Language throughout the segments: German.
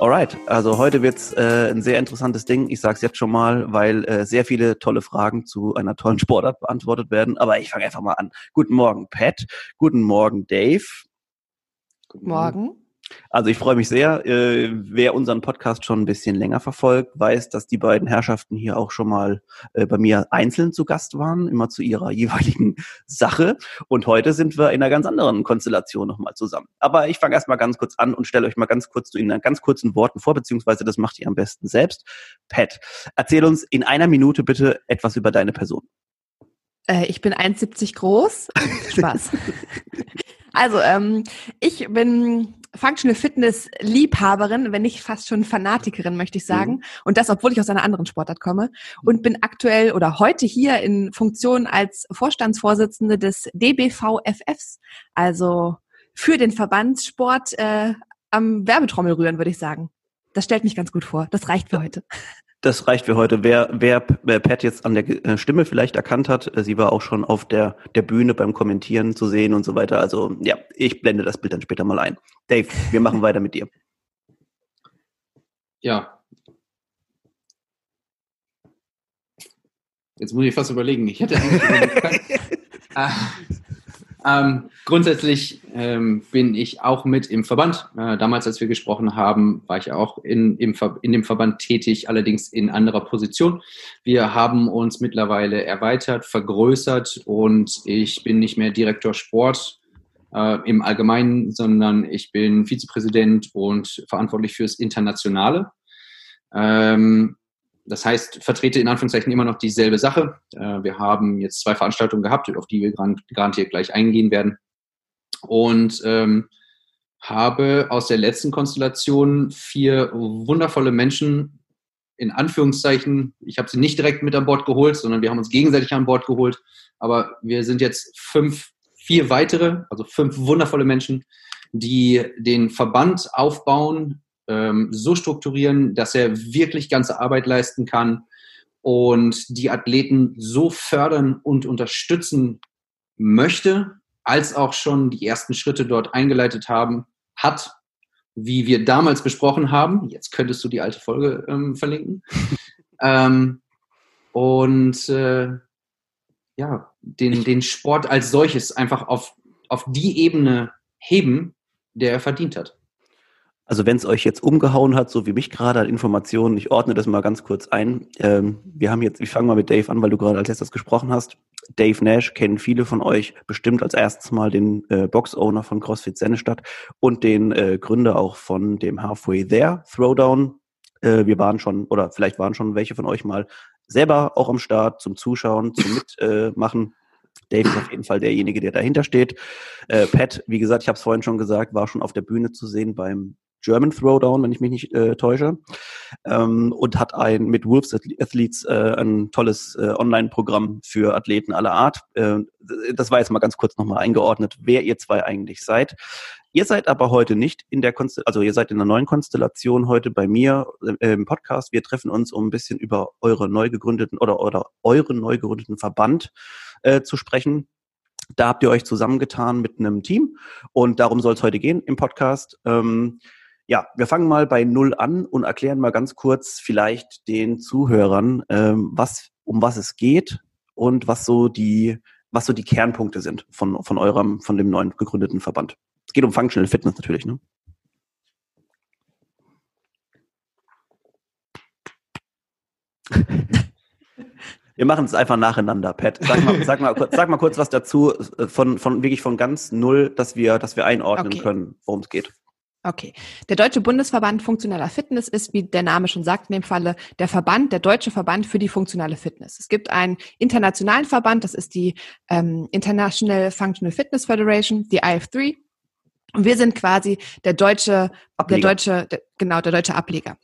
Alright, also heute wird's äh, ein sehr interessantes Ding. Ich sage es jetzt schon mal, weil äh, sehr viele tolle Fragen zu einer tollen Sportart beantwortet werden. Aber ich fange einfach mal an. Guten Morgen, Pat. Guten Morgen, Dave. Guten Morgen. Also ich freue mich sehr. Äh, wer unseren Podcast schon ein bisschen länger verfolgt, weiß, dass die beiden Herrschaften hier auch schon mal äh, bei mir einzeln zu Gast waren, immer zu ihrer jeweiligen Sache. Und heute sind wir in einer ganz anderen Konstellation nochmal zusammen. Aber ich fange erstmal ganz kurz an und stelle euch mal ganz kurz in ganz kurzen Worten vor, beziehungsweise das macht ihr am besten selbst. Pat, erzähl uns in einer Minute bitte etwas über deine Person. Äh, ich bin 1,70 groß. Spaß. Also, ähm, ich bin Functional Fitness Liebhaberin, wenn nicht fast schon Fanatikerin, möchte ich sagen. Mhm. Und das, obwohl ich aus einer anderen Sportart komme. Und bin aktuell oder heute hier in Funktion als Vorstandsvorsitzende des DBVFFs. Also für den Verbandssport äh, am Werbetrommel rühren, würde ich sagen. Das stellt mich ganz gut vor. Das reicht für heute. Das reicht für heute. Wer, wer Pat jetzt an der äh, Stimme vielleicht erkannt hat, äh, sie war auch schon auf der, der Bühne beim Kommentieren zu sehen und so weiter. Also ja, ich blende das Bild dann später mal ein. Dave, wir machen weiter mit dir. Ja. Jetzt muss ich fast überlegen. Ich hätte eigentlich. ähm, grundsätzlich ähm, bin ich auch mit im Verband. Äh, damals, als wir gesprochen haben, war ich auch in, im in dem Verband tätig, allerdings in anderer Position. Wir haben uns mittlerweile erweitert, vergrößert und ich bin nicht mehr Direktor Sport äh, im Allgemeinen, sondern ich bin Vizepräsident und verantwortlich fürs Internationale. Ähm, das heißt, vertrete in Anführungszeichen immer noch dieselbe Sache. Äh, wir haben jetzt zwei Veranstaltungen gehabt, auf die wir garantiert gleich eingehen werden. Und ähm, habe aus der letzten Konstellation vier wundervolle Menschen in Anführungszeichen, ich habe sie nicht direkt mit an Bord geholt, sondern wir haben uns gegenseitig an Bord geholt. Aber wir sind jetzt fünf, vier weitere, also fünf wundervolle Menschen, die den Verband aufbauen, ähm, so strukturieren, dass er wirklich ganze Arbeit leisten kann und die Athleten so fördern und unterstützen möchte, als auch schon die ersten Schritte dort eingeleitet haben, hat, wie wir damals besprochen haben. Jetzt könntest du die alte Folge ähm, verlinken. ähm, und äh, ja, den, den Sport als solches einfach auf, auf die Ebene heben, der er verdient hat. Also wenn es euch jetzt umgehauen hat, so wie mich gerade an Informationen, ich ordne das mal ganz kurz ein. Ähm, wir haben jetzt, ich fange mal mit Dave an, weil du gerade als erstes gesprochen hast. Dave Nash kennen viele von euch bestimmt als erstes mal den äh, Box-Owner von CrossFit Sennestadt und den äh, Gründer auch von dem Halfway There Throwdown. Äh, wir waren schon, oder vielleicht waren schon welche von euch mal selber auch am Start zum Zuschauen, zum Mitmachen. Dave ist auf jeden Fall derjenige, der dahinter steht. Äh, Pat, wie gesagt, ich habe es vorhin schon gesagt, war schon auf der Bühne zu sehen beim German Throwdown, wenn ich mich nicht äh, täusche, ähm, und hat ein mit Wolves Athletes äh, ein tolles äh, Online-Programm für Athleten aller Art. Äh, das war jetzt mal ganz kurz nochmal eingeordnet, wer ihr zwei eigentlich seid. Ihr seid aber heute nicht in der Konstellation, also ihr seid in der neuen Konstellation heute bei mir äh, im Podcast. Wir treffen uns, um ein bisschen über eure neu gegründeten oder, oder euren neu gegründeten Verband äh, zu sprechen. Da habt ihr euch zusammengetan mit einem Team und darum soll es heute gehen im Podcast. Ähm, ja, wir fangen mal bei Null an und erklären mal ganz kurz vielleicht den Zuhörern, ähm, was, um was es geht und was so die, was so die Kernpunkte sind von, von eurem, von dem neuen gegründeten Verband. Es geht um Functional Fitness natürlich, ne? Wir machen es einfach nacheinander, Pat. Sag mal, sag mal, sag mal kurz was dazu, äh, von, von wirklich von ganz null, dass wir, dass wir einordnen okay. können, worum es geht. Okay. Der Deutsche Bundesverband Funktioneller Fitness ist, wie der Name schon sagt, in dem Falle der Verband, der Deutsche Verband für die funktionale Fitness. Es gibt einen internationalen Verband, das ist die ähm, International Functional Fitness Federation, die IF3. Und wir sind quasi der deutsche, Ableger. der deutsche, der, genau, der deutsche Ableger.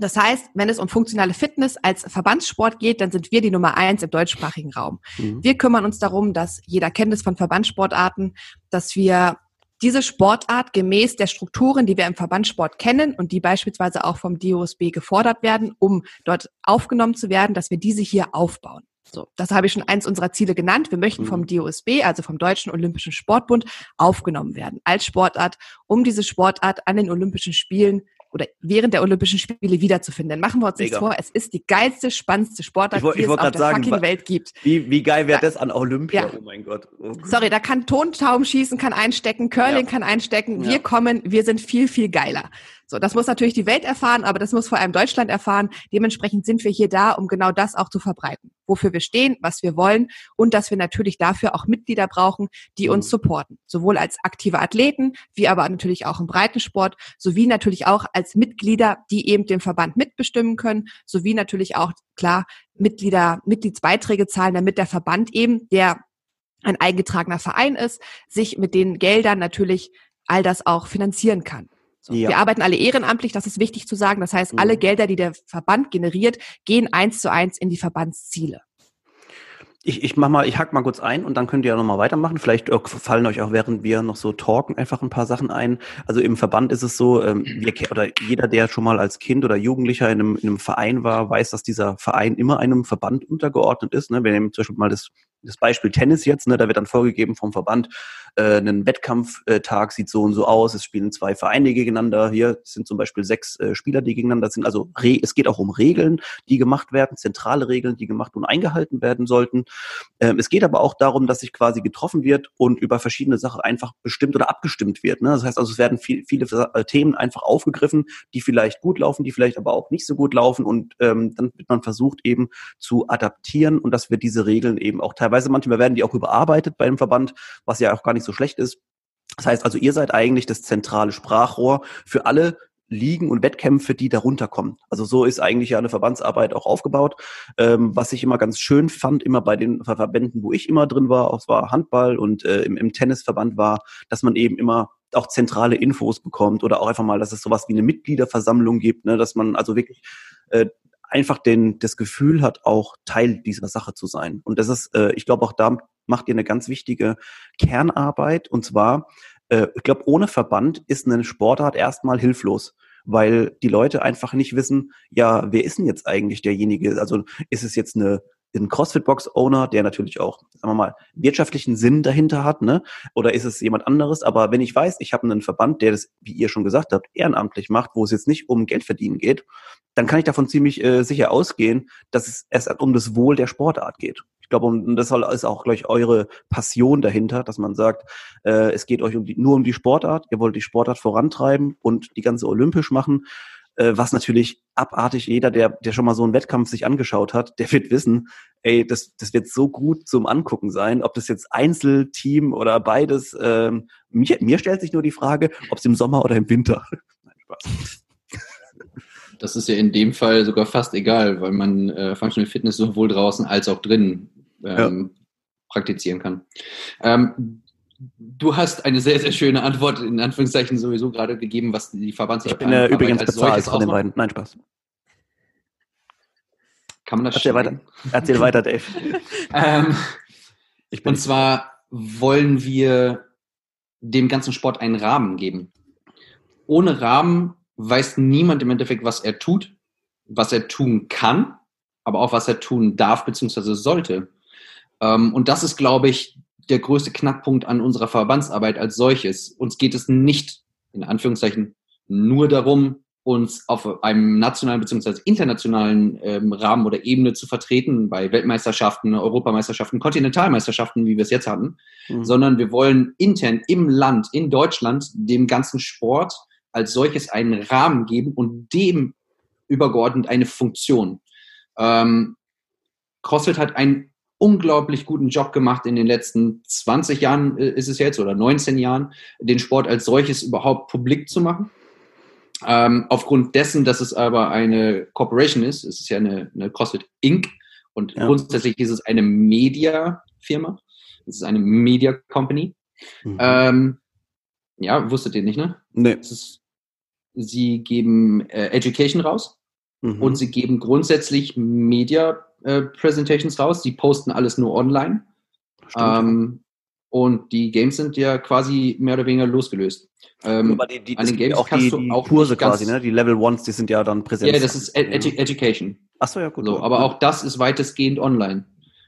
Das heißt, wenn es um funktionale Fitness als Verbandssport geht, dann sind wir die Nummer eins im deutschsprachigen Raum. Mhm. Wir kümmern uns darum, dass jeder kennt es von Verbandssportarten, dass wir diese Sportart gemäß der Strukturen, die wir im Verbandssport kennen und die beispielsweise auch vom DOSB gefordert werden, um dort aufgenommen zu werden, dass wir diese hier aufbauen. So, das habe ich schon eins unserer Ziele genannt. Wir möchten vom mhm. DOSB, also vom Deutschen Olympischen Sportbund, aufgenommen werden als Sportart, um diese Sportart an den Olympischen Spielen oder während der Olympischen Spiele wiederzufinden. Dann machen wir uns nichts vor, es ist die geilste, spannendste Sportart, ich, die es auf der sagen, fucking Welt gibt. Wie, wie geil wäre das an Olympia? Ja. Oh mein Gott. Oh Sorry, da kann Tontauben schießen, kann einstecken, Curling ja. kann einstecken. Wir ja. kommen, wir sind viel, viel geiler. So, das muss natürlich die Welt erfahren, aber das muss vor allem Deutschland erfahren. Dementsprechend sind wir hier da, um genau das auch zu verbreiten. Wofür wir stehen, was wir wollen und dass wir natürlich dafür auch Mitglieder brauchen, die uns mhm. supporten. Sowohl als aktive Athleten, wie aber natürlich auch im Breitensport, sowie natürlich auch als Mitglieder, die eben den Verband mitbestimmen können, sowie natürlich auch, klar, Mitglieder, Mitgliedsbeiträge zahlen, damit der Verband eben, der ein eingetragener Verein ist, sich mit den Geldern natürlich all das auch finanzieren kann. So. Ja. Wir arbeiten alle ehrenamtlich, das ist wichtig zu sagen. Das heißt, alle mhm. Gelder, die der Verband generiert, gehen eins zu eins in die Verbandsziele. Ich, ich mach mal, ich hack mal kurz ein und dann könnt ihr ja nochmal weitermachen. Vielleicht äh, fallen euch auch, während wir noch so talken, einfach ein paar Sachen ein. Also im Verband ist es so, ähm, wir, oder jeder, der schon mal als Kind oder Jugendlicher in einem, in einem Verein war, weiß, dass dieser Verein immer einem Verband untergeordnet ist. Ne? Wir nehmen zum Beispiel mal das das Beispiel Tennis jetzt, ne, da wird dann vorgegeben vom Verband, äh, ein Wettkampftag sieht so und so aus, es spielen zwei Vereine gegeneinander, hier sind zum Beispiel sechs äh, Spieler, die gegeneinander sind, also es geht auch um Regeln, die gemacht werden, zentrale Regeln, die gemacht und eingehalten werden sollten. Ähm, es geht aber auch darum, dass sich quasi getroffen wird und über verschiedene Sachen einfach bestimmt oder abgestimmt wird. Ne? Das heißt also, es werden viel, viele äh, Themen einfach aufgegriffen, die vielleicht gut laufen, die vielleicht aber auch nicht so gut laufen und ähm, dann wird man versucht eben zu adaptieren und dass wir diese Regeln eben auch teilweise manchmal werden die auch überarbeitet beim Verband, was ja auch gar nicht so schlecht ist. Das heißt also, ihr seid eigentlich das zentrale Sprachrohr für alle Ligen und Wettkämpfe, die darunter kommen. Also so ist eigentlich ja eine Verbandsarbeit auch aufgebaut. Ähm, was ich immer ganz schön fand, immer bei den Verbänden, wo ich immer drin war, auch war Handball und äh, im, im Tennisverband war, dass man eben immer auch zentrale Infos bekommt oder auch einfach mal, dass es sowas wie eine Mitgliederversammlung gibt, ne, dass man also wirklich äh, einfach den, das Gefühl hat, auch Teil dieser Sache zu sein. Und das ist, äh, ich glaube, auch da macht ihr eine ganz wichtige Kernarbeit. Und zwar, äh, ich glaube, ohne Verband ist eine Sportart erstmal hilflos weil die Leute einfach nicht wissen, ja, wer ist denn jetzt eigentlich derjenige? Also ist es jetzt eine ein CrossFit-Box-Owner, der natürlich auch, sagen wir mal, wirtschaftlichen Sinn dahinter hat, ne? Oder ist es jemand anderes? Aber wenn ich weiß, ich habe einen Verband, der das, wie ihr schon gesagt habt, ehrenamtlich macht, wo es jetzt nicht um Geld verdienen geht, dann kann ich davon ziemlich äh, sicher ausgehen, dass es erst um das Wohl der Sportart geht. Ich glaube, und das ist auch gleich eure Passion dahinter, dass man sagt, äh, es geht euch um die, nur um die Sportart, ihr wollt die Sportart vorantreiben und die ganze olympisch machen äh, was natürlich abartig jeder, der, der schon mal so einen Wettkampf sich angeschaut hat, der wird wissen, ey, das, das wird so gut zum Angucken sein, ob das jetzt Einzelteam oder beides. Ähm, mir, mir stellt sich nur die Frage, ob es im Sommer oder im Winter. Nein, Spaß. Das ist ja in dem Fall sogar fast egal, weil man äh, Functional Fitness sowohl draußen als auch drinnen ähm, ja. praktizieren kann. Ähm, Du hast eine sehr, sehr schöne Antwort in Anführungszeichen sowieso gerade gegeben, was die Verbandsarbeit Ich bin äh, übrigens bezahlt von den beiden. Nein, Spaß. Kann man das Erzähl weiter, Erzähl weiter Dave. ähm, und zwar wollen wir dem ganzen Sport einen Rahmen geben. Ohne Rahmen weiß niemand im Endeffekt, was er tut, was er tun kann, aber auch was er tun darf bzw. sollte. Ähm, und das ist, glaube ich, der größte Knackpunkt an unserer Verbandsarbeit als solches. Uns geht es nicht, in Anführungszeichen, nur darum, uns auf einem nationalen bzw. internationalen ähm, Rahmen oder Ebene zu vertreten, bei Weltmeisterschaften, Europameisterschaften, Kontinentalmeisterschaften, wie wir es jetzt hatten, mhm. sondern wir wollen intern im Land, in Deutschland, dem ganzen Sport als solches einen Rahmen geben und dem übergeordnet eine Funktion. Ähm, CrossFit hat ein unglaublich guten Job gemacht in den letzten 20 Jahren äh, ist es jetzt oder 19 Jahren, den Sport als solches überhaupt publik zu machen. Ähm, aufgrund dessen, dass es aber eine Corporation ist, es ist ja eine, eine CrossFit Inc. und ja. grundsätzlich ist es eine Media-Firma. Es ist eine Media Company. Mhm. Ähm, ja, wusstet ihr nicht, ne? Nee. Ist, sie geben äh, Education raus mhm. und sie geben grundsätzlich Media äh, Presentations raus. Sie posten alles nur online. Ähm, und die Games sind ja quasi mehr oder weniger losgelöst. Ähm, Aber die, die, an den Games auch die, die auch Kurse quasi, ne? Die Level Ones, die sind ja dann präsent. Ja, das ist Edu Education. Achso, ja, gut. So, aber auch das ist weitestgehend online.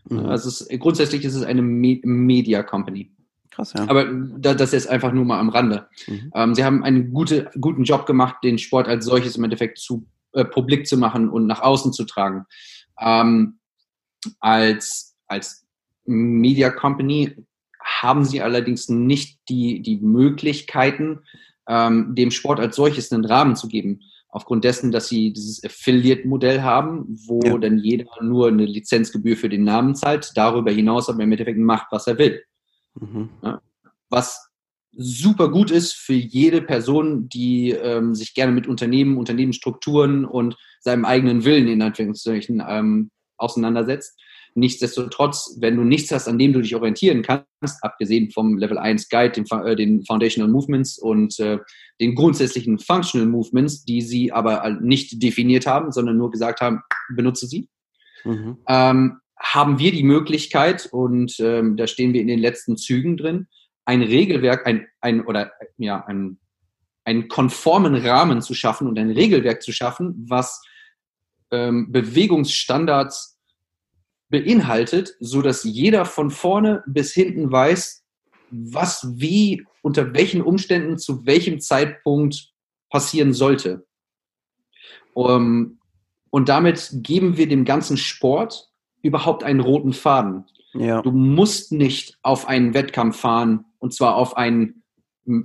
Mhm. Also ist, grundsätzlich ist es eine Me Media Company. Krass, ja. Aber das ist einfach nur mal am Rande. Mhm. Ähm, sie haben einen gute, guten Job gemacht, den Sport als solches im Endeffekt zu äh, publik zu machen und nach außen zu tragen. Ähm, als, als Media Company haben sie allerdings nicht die, die Möglichkeiten, ähm, dem Sport als solches einen Rahmen zu geben. Aufgrund dessen, dass sie dieses Affiliate-Modell haben, wo ja. dann jeder nur eine Lizenzgebühr für den Namen zahlt, darüber hinaus aber im Endeffekt macht, was er will. Mhm. Ja, was super gut ist für jede Person, die ähm, sich gerne mit Unternehmen, Unternehmensstrukturen und seinem eigenen Willen in Anführungszeichen ähm, auseinandersetzt. Nichtsdestotrotz, wenn du nichts hast, an dem du dich orientieren kannst, abgesehen vom Level 1 Guide, den, äh, den Foundational Movements und äh, den grundsätzlichen Functional Movements, die sie aber nicht definiert haben, sondern nur gesagt haben, benutze sie, mhm. ähm, haben wir die Möglichkeit, und ähm, da stehen wir in den letzten Zügen drin, ein Regelwerk, ein, ein oder ja, ein, einen konformen Rahmen zu schaffen und ein Regelwerk zu schaffen, was ähm, Bewegungsstandards beinhaltet, so dass jeder von vorne bis hinten weiß, was wie unter welchen Umständen zu welchem Zeitpunkt passieren sollte. Um, und damit geben wir dem ganzen Sport überhaupt einen roten Faden. Ja. Du musst nicht auf einen Wettkampf fahren und zwar auf einen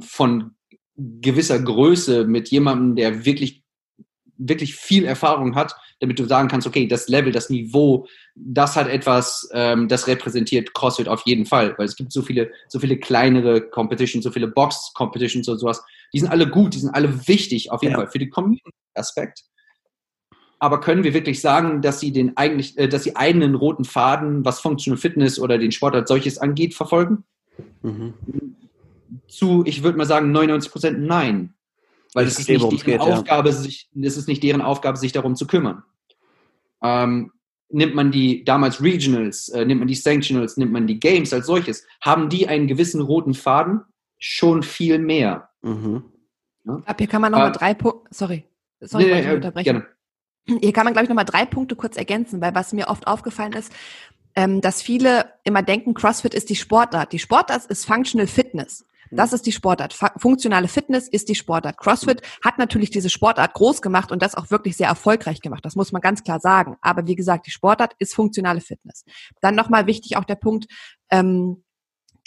von gewisser Größe mit jemandem, der wirklich, wirklich viel Erfahrung hat, damit du sagen kannst, okay, das Level, das Niveau, das hat etwas, ähm, das repräsentiert CrossFit auf jeden Fall, weil es gibt so viele, so viele kleinere Competitions, so viele Box-Competitions und sowas. Die sind alle gut, die sind alle wichtig auf jeden ja. Fall für den Community-Aspekt. Aber können wir wirklich sagen, dass sie den eigentlich, äh, dass sie einen roten Faden, was Functional Fitness oder den Sport als solches angeht, verfolgen? Mhm. Zu, ich würde mal sagen, 99 Prozent nein. Weil es ist, nicht deren geht, Aufgabe, ja. sich, es ist nicht deren Aufgabe, sich darum zu kümmern. Ähm, nimmt man die damals Regionals, äh, nimmt man die Sanctionals, nimmt man die Games als solches, haben die einen gewissen roten Faden? Schon viel mehr. Mhm. Ja? Ab hier kann man nochmal äh, drei Punkte, sorry, sorry, nee, ich unterbrechen. Gerne. Hier kann man, glaube ich, nochmal drei Punkte kurz ergänzen, weil was mir oft aufgefallen ist, ähm, dass viele immer denken, CrossFit ist die Sportart. Die Sportart ist Functional Fitness. Das ist die Sportart. Funktionale Fitness ist die Sportart. CrossFit hat natürlich diese Sportart groß gemacht und das auch wirklich sehr erfolgreich gemacht. Das muss man ganz klar sagen. Aber wie gesagt, die Sportart ist funktionale Fitness. Dann nochmal wichtig auch der Punkt, ähm,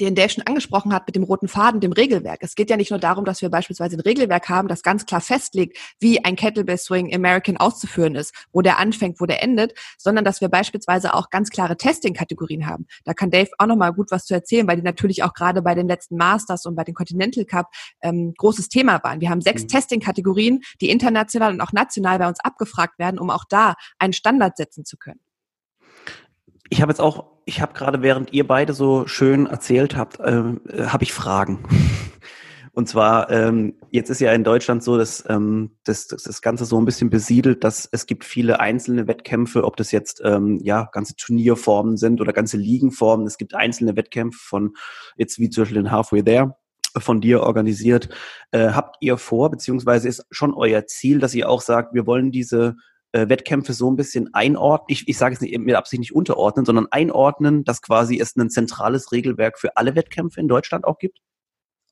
den Dave schon angesprochen hat mit dem roten Faden, dem Regelwerk. Es geht ja nicht nur darum, dass wir beispielsweise ein Regelwerk haben, das ganz klar festlegt, wie ein Kettlebell Swing American auszuführen ist, wo der anfängt, wo der endet, sondern dass wir beispielsweise auch ganz klare Testing-Kategorien haben. Da kann Dave auch nochmal gut was zu erzählen, weil die natürlich auch gerade bei den letzten Masters und bei den Continental Cup ähm, großes Thema waren. Wir haben sechs mhm. Testing-Kategorien, die international und auch national bei uns abgefragt werden, um auch da einen Standard setzen zu können. Ich habe jetzt auch, ich habe gerade, während ihr beide so schön erzählt habt, ähm, äh, habe ich Fragen. Und zwar, ähm, jetzt ist ja in Deutschland so, dass, ähm, dass, dass das Ganze so ein bisschen besiedelt, dass es gibt viele einzelne Wettkämpfe, ob das jetzt ähm, ja ganze Turnierformen sind oder ganze Ligenformen. Es gibt einzelne Wettkämpfe von jetzt wie zum Beispiel den Halfway There von dir organisiert. Äh, habt ihr vor, beziehungsweise ist schon euer Ziel, dass ihr auch sagt, wir wollen diese äh, Wettkämpfe so ein bisschen einordnen, ich, ich sage es nicht mit Absicht nicht unterordnen, sondern einordnen, dass quasi es ein zentrales Regelwerk für alle Wettkämpfe in Deutschland auch gibt?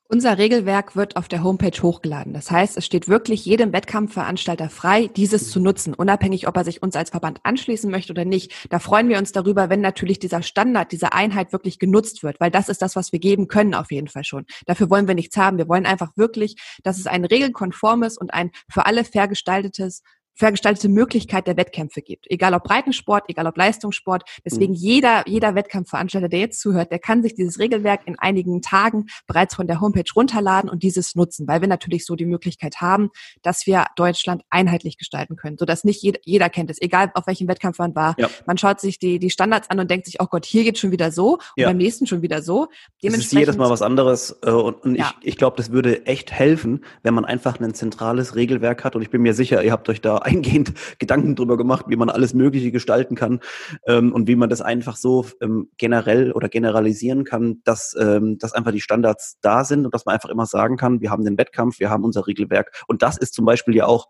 Unser Regelwerk wird auf der Homepage hochgeladen. Das heißt, es steht wirklich jedem Wettkampfveranstalter frei, dieses zu nutzen, unabhängig, ob er sich uns als Verband anschließen möchte oder nicht. Da freuen wir uns darüber, wenn natürlich dieser Standard, diese Einheit wirklich genutzt wird, weil das ist das, was wir geben können auf jeden Fall schon. Dafür wollen wir nichts haben. Wir wollen einfach wirklich, dass es ein regelkonformes und ein für alle fair gestaltetes vergestaltete Möglichkeit der Wettkämpfe gibt. Egal ob Breitensport, egal ob Leistungssport. Deswegen mhm. jeder, jeder Wettkampfveranstalter, der jetzt zuhört, der kann sich dieses Regelwerk in einigen Tagen bereits von der Homepage runterladen und dieses nutzen, weil wir natürlich so die Möglichkeit haben, dass wir Deutschland einheitlich gestalten können, sodass nicht jeder, jeder kennt es, egal auf welchem Wettkampf man war. Ja. Man schaut sich die, die Standards an und denkt sich, oh Gott, hier geht schon wieder so und ja. beim nächsten schon wieder so. Es ist jedes Mal was anderes äh, und, und ja. ich, ich glaube, das würde echt helfen, wenn man einfach ein zentrales Regelwerk hat und ich bin mir sicher, ihr habt euch da eingehend Gedanken drüber gemacht, wie man alles Mögliche gestalten kann ähm, und wie man das einfach so ähm, generell oder generalisieren kann, dass, ähm, dass einfach die Standards da sind und dass man einfach immer sagen kann, wir haben den Wettkampf, wir haben unser Regelwerk. Und das ist zum Beispiel ja auch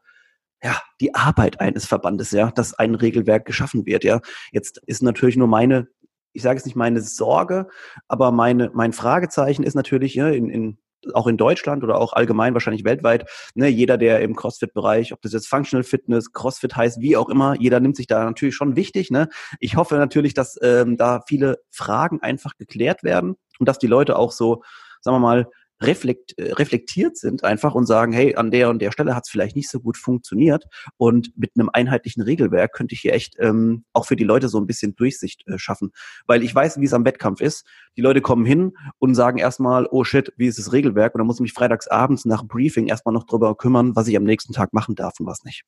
ja, die Arbeit eines Verbandes, ja, dass ein Regelwerk geschaffen wird, ja. Jetzt ist natürlich nur meine, ich sage es nicht meine Sorge, aber meine, mein Fragezeichen ist natürlich, ja, in, in auch in Deutschland oder auch allgemein wahrscheinlich weltweit, ne, jeder, der im CrossFit-Bereich, ob das jetzt Functional Fitness, CrossFit heißt, wie auch immer, jeder nimmt sich da natürlich schon wichtig. Ne? Ich hoffe natürlich, dass ähm, da viele Fragen einfach geklärt werden und dass die Leute auch so, sagen wir mal, reflekt, äh, reflektiert sind einfach und sagen, hey, an der und der Stelle hat es vielleicht nicht so gut funktioniert und mit einem einheitlichen Regelwerk könnte ich hier echt ähm, auch für die Leute so ein bisschen Durchsicht äh, schaffen. Weil ich weiß, wie es am Wettkampf ist. Die Leute kommen hin und sagen erstmal, oh shit, wie ist das Regelwerk? Und dann muss ich mich freitags abends nach Briefing erstmal noch drüber kümmern, was ich am nächsten Tag machen darf und was nicht.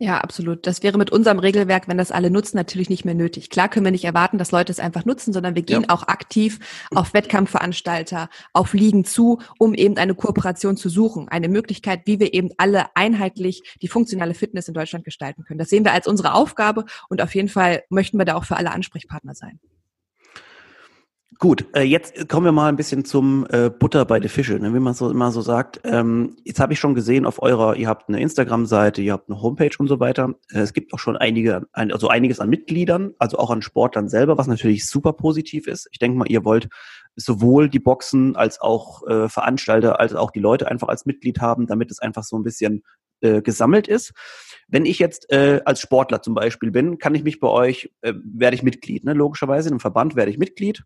Ja, absolut. Das wäre mit unserem Regelwerk, wenn das alle nutzen, natürlich nicht mehr nötig. Klar können wir nicht erwarten, dass Leute es einfach nutzen, sondern wir gehen ja. auch aktiv auf Wettkampfveranstalter, auf Ligen zu, um eben eine Kooperation zu suchen. Eine Möglichkeit, wie wir eben alle einheitlich die funktionale Fitness in Deutschland gestalten können. Das sehen wir als unsere Aufgabe und auf jeden Fall möchten wir da auch für alle Ansprechpartner sein. Gut, äh, jetzt kommen wir mal ein bisschen zum äh, Butter bei den Fische, ne, wie man so immer so sagt. Ähm, jetzt habe ich schon gesehen auf eurer, ihr habt eine Instagram-Seite, ihr habt eine Homepage und so weiter. Äh, es gibt auch schon einige, ein, also einiges an Mitgliedern, also auch an Sportlern selber, was natürlich super positiv ist. Ich denke mal, ihr wollt sowohl die Boxen als auch äh, Veranstalter, als auch die Leute einfach als Mitglied haben, damit es einfach so ein bisschen äh, gesammelt ist. Wenn ich jetzt äh, als Sportler zum Beispiel bin, kann ich mich bei euch, äh, werde ich Mitglied, ne? logischerweise, einem Verband werde ich Mitglied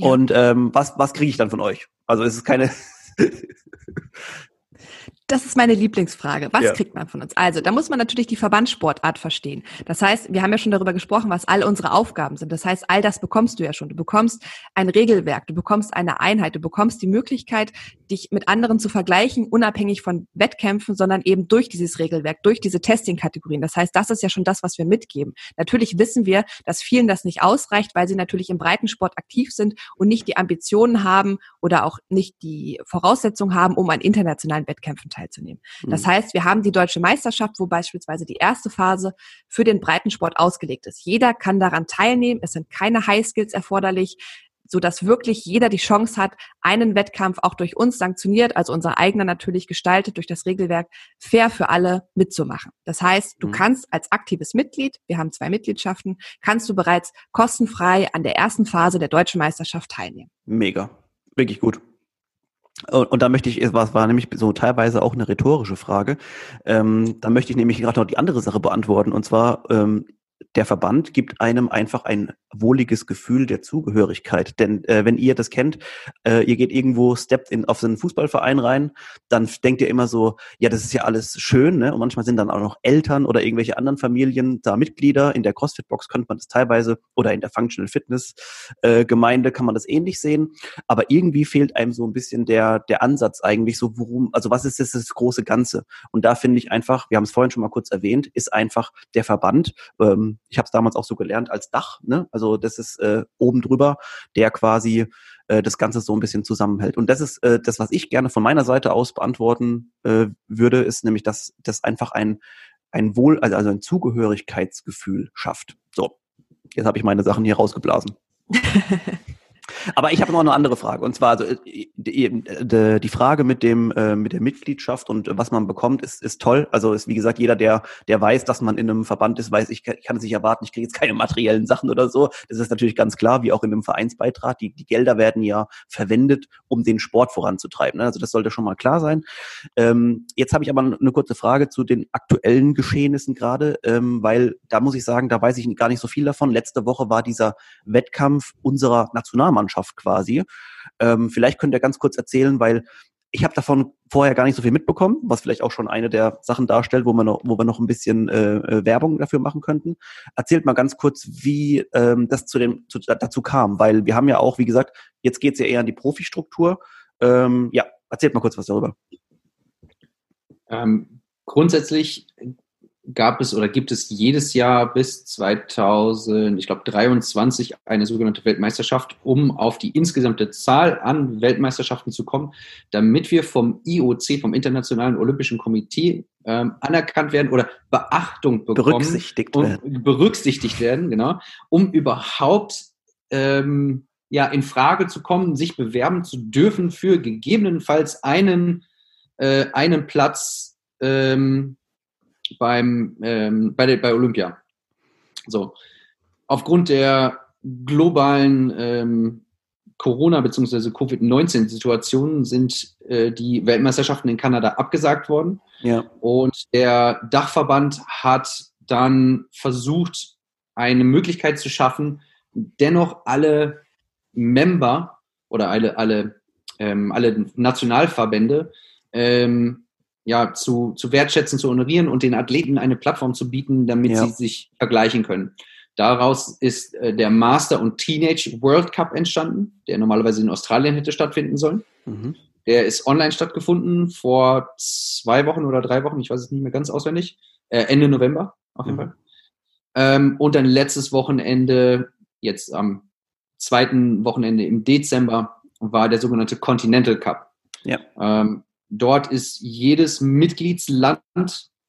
ja. Und ähm, was, was kriege ich dann von euch? Also es ist keine. Das ist meine Lieblingsfrage. Was ja. kriegt man von uns? Also, da muss man natürlich die Verbandssportart verstehen. Das heißt, wir haben ja schon darüber gesprochen, was all unsere Aufgaben sind. Das heißt, all das bekommst du ja schon. Du bekommst ein Regelwerk, du bekommst eine Einheit, du bekommst die Möglichkeit, dich mit anderen zu vergleichen, unabhängig von Wettkämpfen, sondern eben durch dieses Regelwerk, durch diese Testing-Kategorien. Das heißt, das ist ja schon das, was wir mitgeben. Natürlich wissen wir, dass vielen das nicht ausreicht, weil sie natürlich im Breitensport aktiv sind und nicht die Ambitionen haben oder auch nicht die Voraussetzungen haben, um an internationalen Wettkämpfen teilzunehmen. Das mhm. heißt, wir haben die deutsche Meisterschaft, wo beispielsweise die erste Phase für den Breitensport ausgelegt ist. Jeder kann daran teilnehmen. Es sind keine Highskills erforderlich so dass wirklich jeder die Chance hat, einen Wettkampf auch durch uns sanktioniert, also unser eigener natürlich gestaltet durch das Regelwerk, fair für alle mitzumachen. Das heißt, du mhm. kannst als aktives Mitglied, wir haben zwei Mitgliedschaften, kannst du bereits kostenfrei an der ersten Phase der deutschen Meisterschaft teilnehmen. Mega. Wirklich gut. Und, und da möchte ich, was war nämlich so teilweise auch eine rhetorische Frage, ähm, da möchte ich nämlich gerade noch die andere Sache beantworten. Und zwar, ähm, der Verband gibt einem einfach ein wohliges Gefühl der Zugehörigkeit. Denn äh, wenn ihr das kennt, äh, ihr geht irgendwo, steppt in, auf einen Fußballverein rein, dann denkt ihr immer so, ja, das ist ja alles schön, ne? Und manchmal sind dann auch noch Eltern oder irgendwelche anderen Familien da Mitglieder. In der CrossFit-Box könnte man das teilweise oder in der Functional Fitness-Gemeinde äh, kann man das ähnlich sehen. Aber irgendwie fehlt einem so ein bisschen der, der Ansatz eigentlich, so worum, also was ist das, das große Ganze? Und da finde ich einfach, wir haben es vorhin schon mal kurz erwähnt, ist einfach der Verband, ähm, ich habe es damals auch so gelernt, als Dach, ne? Also das ist äh, oben drüber, der quasi äh, das Ganze so ein bisschen zusammenhält. Und das ist äh, das, was ich gerne von meiner Seite aus beantworten äh, würde, ist nämlich, dass das einfach ein ein Wohl, also, also ein Zugehörigkeitsgefühl schafft. So, jetzt habe ich meine Sachen hier rausgeblasen. Aber ich habe noch eine andere Frage. Und zwar, also, äh, die, Frage mit dem äh, mit der Mitgliedschaft und was man bekommt, ist, ist toll. Also ist wie gesagt, jeder, der, der weiß, dass man in einem Verband ist, weiß, ich kann, ich kann es nicht erwarten, ich kriege jetzt keine materiellen Sachen oder so. Das ist natürlich ganz klar, wie auch in einem Vereinsbeitrag. Die, die Gelder werden ja verwendet, um den Sport voranzutreiben. Ne? Also das sollte schon mal klar sein. Ähm, jetzt habe ich aber eine kurze Frage zu den aktuellen Geschehnissen gerade, ähm, weil da muss ich sagen, da weiß ich gar nicht so viel davon. Letzte Woche war dieser Wettkampf unserer Nationalmannschaft Mannschaft quasi. Ähm, vielleicht könnt ihr ganz kurz erzählen, weil ich habe davon vorher gar nicht so viel mitbekommen, was vielleicht auch schon eine der Sachen darstellt, wo wir noch, wo wir noch ein bisschen äh, äh, Werbung dafür machen könnten. Erzählt mal ganz kurz, wie ähm, das zu dem zu, dazu kam, weil wir haben ja auch, wie gesagt, jetzt geht's ja eher an die Profistruktur. Ähm, ja, erzählt mal kurz was darüber. Ähm, grundsätzlich gab es oder gibt es jedes Jahr bis 2000, ich glaube 23 eine sogenannte Weltmeisterschaft, um auf die insgesamte Zahl an Weltmeisterschaften zu kommen, damit wir vom IOC, vom Internationalen Olympischen Komitee ähm, anerkannt werden oder Beachtung bekommen. Berücksichtigt werden. Berücksichtigt werden, genau, um überhaupt ähm, ja, in Frage zu kommen, sich bewerben zu dürfen für gegebenenfalls einen, äh, einen Platz ähm, beim, ähm, bei, der, bei Olympia. So. Aufgrund der globalen ähm, Corona- bzw. Covid-19-Situationen sind äh, die Weltmeisterschaften in Kanada abgesagt worden. Ja. Und der Dachverband hat dann versucht, eine Möglichkeit zu schaffen, dennoch alle Member oder alle, alle, ähm, alle Nationalverbände ähm, ja, zu, zu wertschätzen, zu honorieren und den Athleten eine Plattform zu bieten, damit ja. sie sich vergleichen können. Daraus ist äh, der Master und Teenage World Cup entstanden, der normalerweise in Australien hätte stattfinden sollen. Mhm. Der ist online stattgefunden vor zwei Wochen oder drei Wochen, ich weiß es nicht mehr ganz auswendig. Äh, Ende November, auf jeden mhm. Fall. Ähm, und dann letztes Wochenende, jetzt am zweiten Wochenende im Dezember, war der sogenannte Continental Cup. Ja. Ähm, dort ist jedes Mitgliedsland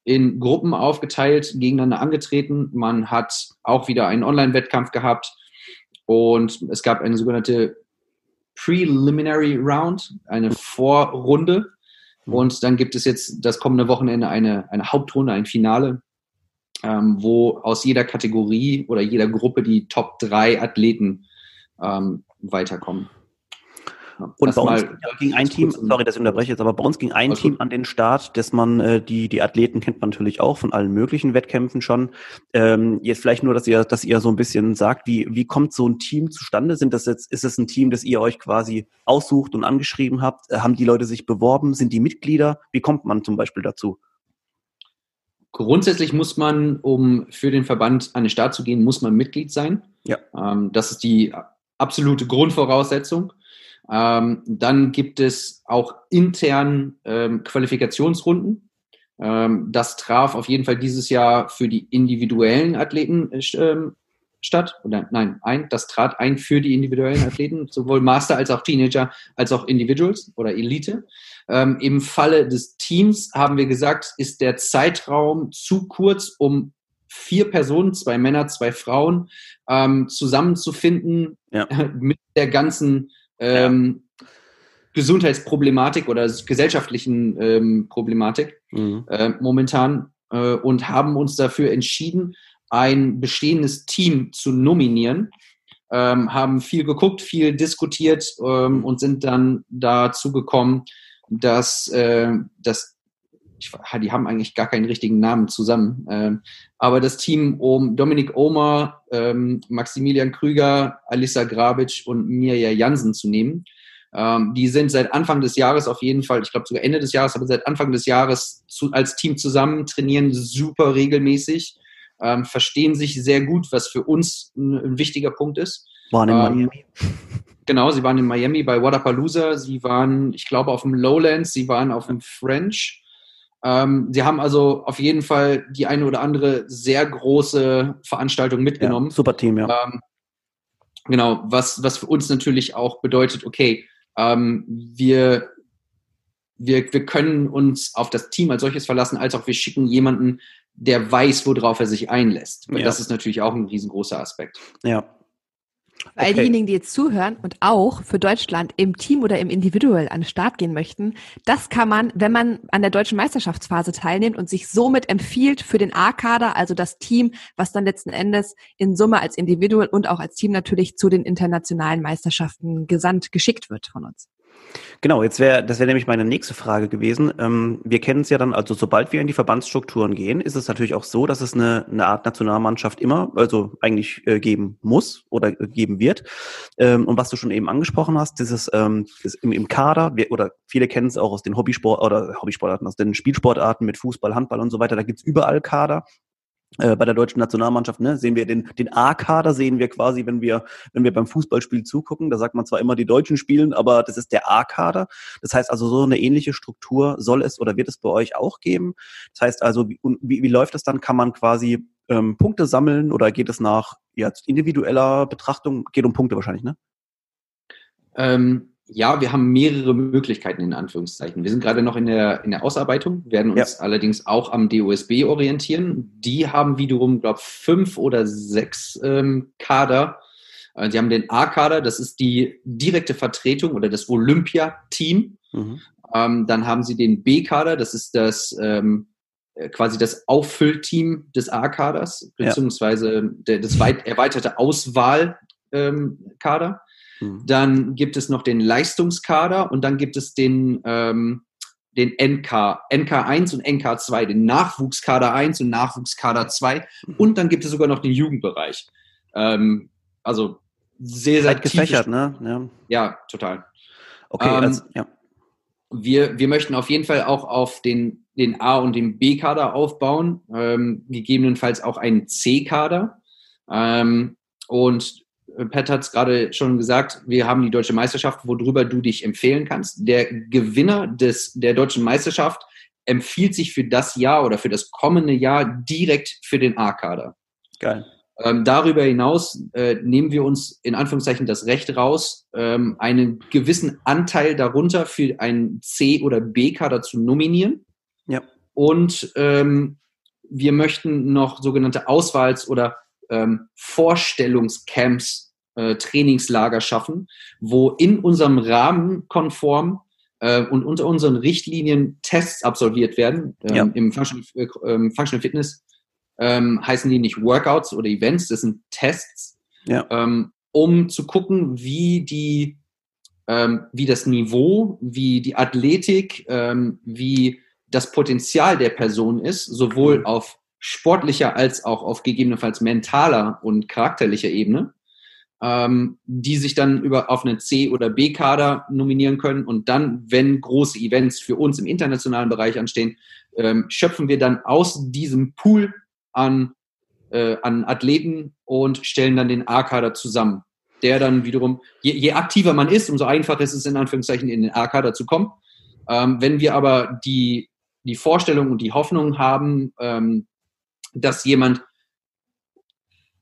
in Gruppen aufgeteilt, gegeneinander angetreten. Man hat auch wieder einen Online-Wettkampf gehabt und es gab eine sogenannte Preliminary Round, eine Vorrunde. Mhm. Und dann gibt es jetzt das kommende Wochenende eine, eine Hauptrunde, ein Finale, ähm, wo aus jeder Kategorie oder jeder Gruppe die Top 3 Athleten ähm, weiterkommen. Und bei uns ging ein Team, sorry, dass ich unterbreche jetzt, aber bei uns ging ein Team an den Start, dass man äh, die die Athleten kennt man natürlich auch von allen möglichen Wettkämpfen schon. Ähm, jetzt vielleicht nur, dass ihr dass ihr so ein bisschen sagt, wie wie kommt so ein Team zustande? Sind das jetzt ist es ein Team, das ihr euch quasi aussucht und angeschrieben habt? Äh, haben die Leute sich beworben? Sind die Mitglieder? Wie kommt man zum Beispiel dazu? Grundsätzlich muss man, um für den Verband an den Start zu gehen, muss man Mitglied sein. Ja. Ähm, das ist die absolute Grundvoraussetzung. Ähm, dann gibt es auch intern ähm, Qualifikationsrunden. Ähm, das traf auf jeden Fall dieses Jahr für die individuellen Athleten äh, ähm, statt. Oder nein, ein, das trat ein für die individuellen Athleten, sowohl Master als auch Teenager, als auch Individuals oder Elite. Ähm, Im Falle des Teams haben wir gesagt, ist der Zeitraum zu kurz, um vier Personen, zwei Männer, zwei Frauen, ähm, zusammenzufinden ja. mit der ganzen ähm, ja. Gesundheitsproblematik oder gesellschaftlichen ähm, Problematik mhm. äh, momentan äh, und haben uns dafür entschieden, ein bestehendes Team zu nominieren. Ähm, haben viel geguckt, viel diskutiert ähm, und sind dann dazu gekommen, dass, äh, dass ich, die haben eigentlich gar keinen richtigen Namen zusammen, ähm, aber das Team um Dominik Omer, ähm, Maximilian Krüger, Alissa Grabic und Mirja Jansen zu nehmen. Ähm, die sind seit Anfang des Jahres auf jeden Fall, ich glaube sogar Ende des Jahres, aber seit Anfang des Jahres zu, als Team zusammen, trainieren super regelmäßig, ähm, verstehen sich sehr gut, was für uns ein, ein wichtiger Punkt ist. Waren in ähm, Miami. Genau, sie waren in Miami bei Wadapalooza, sie waren, ich glaube, auf dem Lowlands, sie waren auf dem French. Ähm, sie haben also auf jeden Fall die eine oder andere sehr große Veranstaltung mitgenommen. Ja, super Team, ja. Ähm, genau, was, was für uns natürlich auch bedeutet, okay, ähm, wir, wir, wir können uns auf das Team als solches verlassen, als auch wir schicken jemanden, der weiß, worauf er sich einlässt. Ja. Das ist natürlich auch ein riesengroßer Aspekt. Ja, weil okay. diejenigen, die jetzt zuhören und auch für Deutschland im Team oder im Individuell an den Start gehen möchten, das kann man, wenn man an der deutschen Meisterschaftsphase teilnimmt und sich somit empfiehlt für den A-Kader, also das Team, was dann letzten Endes in Summe als Individual und auch als Team natürlich zu den internationalen Meisterschaften gesandt geschickt wird von uns. Genau, jetzt wäre, das wäre nämlich meine nächste Frage gewesen. Ähm, wir kennen es ja dann, also sobald wir in die Verbandsstrukturen gehen, ist es natürlich auch so, dass es eine, eine Art Nationalmannschaft immer, also eigentlich äh, geben muss oder äh, geben wird. Ähm, und was du schon eben angesprochen hast, dieses ähm, im, im Kader, wir, oder viele kennen es auch aus den Hobbysport oder Hobbysportarten, aus den Spielsportarten mit Fußball, Handball und so weiter, da gibt's überall Kader äh, bei der deutschen Nationalmannschaft, ne, sehen wir den, den A-Kader sehen wir quasi, wenn wir, wenn wir beim Fußballspiel zugucken. Da sagt man zwar immer, die Deutschen spielen, aber das ist der A-Kader. Das heißt also, so eine ähnliche Struktur soll es oder wird es bei euch auch geben. Das heißt also, wie, wie, wie läuft das dann? Kann man quasi ähm, Punkte sammeln oder geht es nach ja, individueller Betrachtung? Geht um Punkte wahrscheinlich, ne? Ähm, ja, wir haben mehrere Möglichkeiten in Anführungszeichen. Wir sind gerade noch in der, in der Ausarbeitung, werden uns ja. allerdings auch am DOSB orientieren. Die haben wiederum, glaube ich, fünf oder sechs ähm, Kader. Äh, die haben den A-Kader, das ist die direkte Vertretung oder das Olympia-Team. Mhm. Ähm, dann haben sie den B-Kader, das ist das ähm, äh, quasi das Auffüllteam des A-Kaders, beziehungsweise ja. der, das weit, erweiterte Auswahlkader. Mhm. Dann gibt es noch den Leistungskader und dann gibt es den, ähm, den NK, NK1 und NK2, den Nachwuchskader 1 und Nachwuchskader 2 mhm. und dann gibt es sogar noch den Jugendbereich. Ähm, also sehr, sehr gefächert, ne? Ja. ja, total. Okay, ähm, also, ja. Wir, wir möchten auf jeden Fall auch auf den, den A- und den B-Kader aufbauen, ähm, gegebenenfalls auch einen C-Kader. Ähm, und Pat hat es gerade schon gesagt, wir haben die deutsche Meisterschaft, worüber du dich empfehlen kannst. Der Gewinner des, der deutschen Meisterschaft empfiehlt sich für das Jahr oder für das kommende Jahr direkt für den A-Kader. Geil. Ähm, darüber hinaus äh, nehmen wir uns in Anführungszeichen das Recht raus, ähm, einen gewissen Anteil darunter für einen C- oder B-Kader zu nominieren. Ja. Und ähm, wir möchten noch sogenannte Auswahls- oder ähm, Vorstellungscamps, äh, Trainingslager schaffen, wo in unserem Rahmen konform äh, und unter unseren Richtlinien Tests absolviert werden. Ähm, ja. Im Functional, äh, Functional Fitness ähm, heißen die nicht Workouts oder Events, das sind Tests, ja. ähm, um zu gucken, wie die ähm, wie das Niveau, wie die Athletik, ähm, wie das Potenzial der Person ist, sowohl mhm. auf sportlicher als auch auf gegebenenfalls mentaler und charakterlicher Ebene, ähm, die sich dann über auf einen C- oder B-Kader nominieren können. Und dann, wenn große Events für uns im internationalen Bereich anstehen, ähm, schöpfen wir dann aus diesem Pool an, äh, an Athleten und stellen dann den A-Kader zusammen. Der dann wiederum, je, je, aktiver man ist, umso einfacher ist es in Anführungszeichen in den A-Kader zu kommen. Ähm, wenn wir aber die, die Vorstellung und die Hoffnung haben, ähm, dass jemand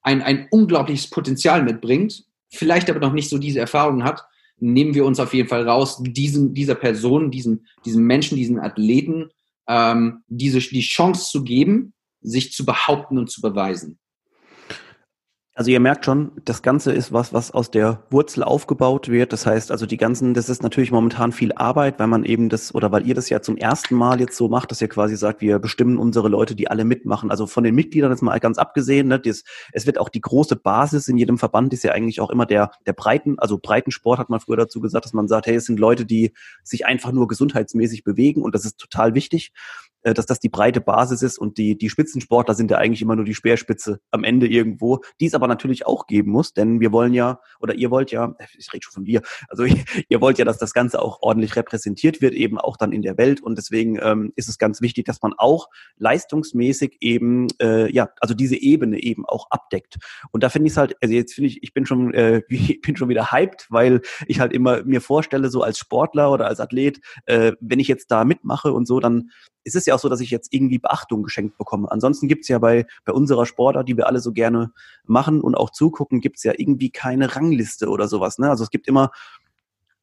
ein, ein unglaubliches Potenzial mitbringt, vielleicht aber noch nicht so diese Erfahrung hat, nehmen wir uns auf jeden Fall raus, diesem, dieser Person, diesem, diesem Menschen, diesen Athleten, ähm, diese, die Chance zu geben, sich zu behaupten und zu beweisen. Also ihr merkt schon, das Ganze ist was, was aus der Wurzel aufgebaut wird. Das heißt, also die ganzen, das ist natürlich momentan viel Arbeit, weil man eben das, oder weil ihr das ja zum ersten Mal jetzt so macht, dass ihr quasi sagt, wir bestimmen unsere Leute, die alle mitmachen. Also von den Mitgliedern jetzt mal ganz abgesehen, ne, das, es wird auch die große Basis in jedem Verband ist ja eigentlich auch immer der, der Breiten, also Breitensport hat man früher dazu gesagt, dass man sagt, hey, es sind Leute, die sich einfach nur gesundheitsmäßig bewegen und das ist total wichtig. Äh, dass das die breite Basis ist und die, die Spitzensportler sind ja eigentlich immer nur die Speerspitze am Ende irgendwo, die es aber natürlich auch geben muss, denn wir wollen ja, oder ihr wollt ja, ich rede schon von wir, also ihr wollt ja, dass das Ganze auch ordentlich repräsentiert wird, eben auch dann in der Welt und deswegen ähm, ist es ganz wichtig, dass man auch leistungsmäßig eben, äh, ja, also diese Ebene eben auch abdeckt. Und da finde ich es halt, also jetzt finde ich, ich bin schon, äh, bin schon wieder hyped, weil ich halt immer mir vorstelle, so als Sportler oder als Athlet, äh, wenn ich jetzt da mitmache und so, dann ist es ja auch so, dass ich jetzt irgendwie Beachtung geschenkt bekomme. Ansonsten gibt's ja bei, bei unserer Sportart, die wir alle so gerne machen und auch zugucken, gibt's ja irgendwie keine Rangliste oder sowas. Ne? Also es gibt immer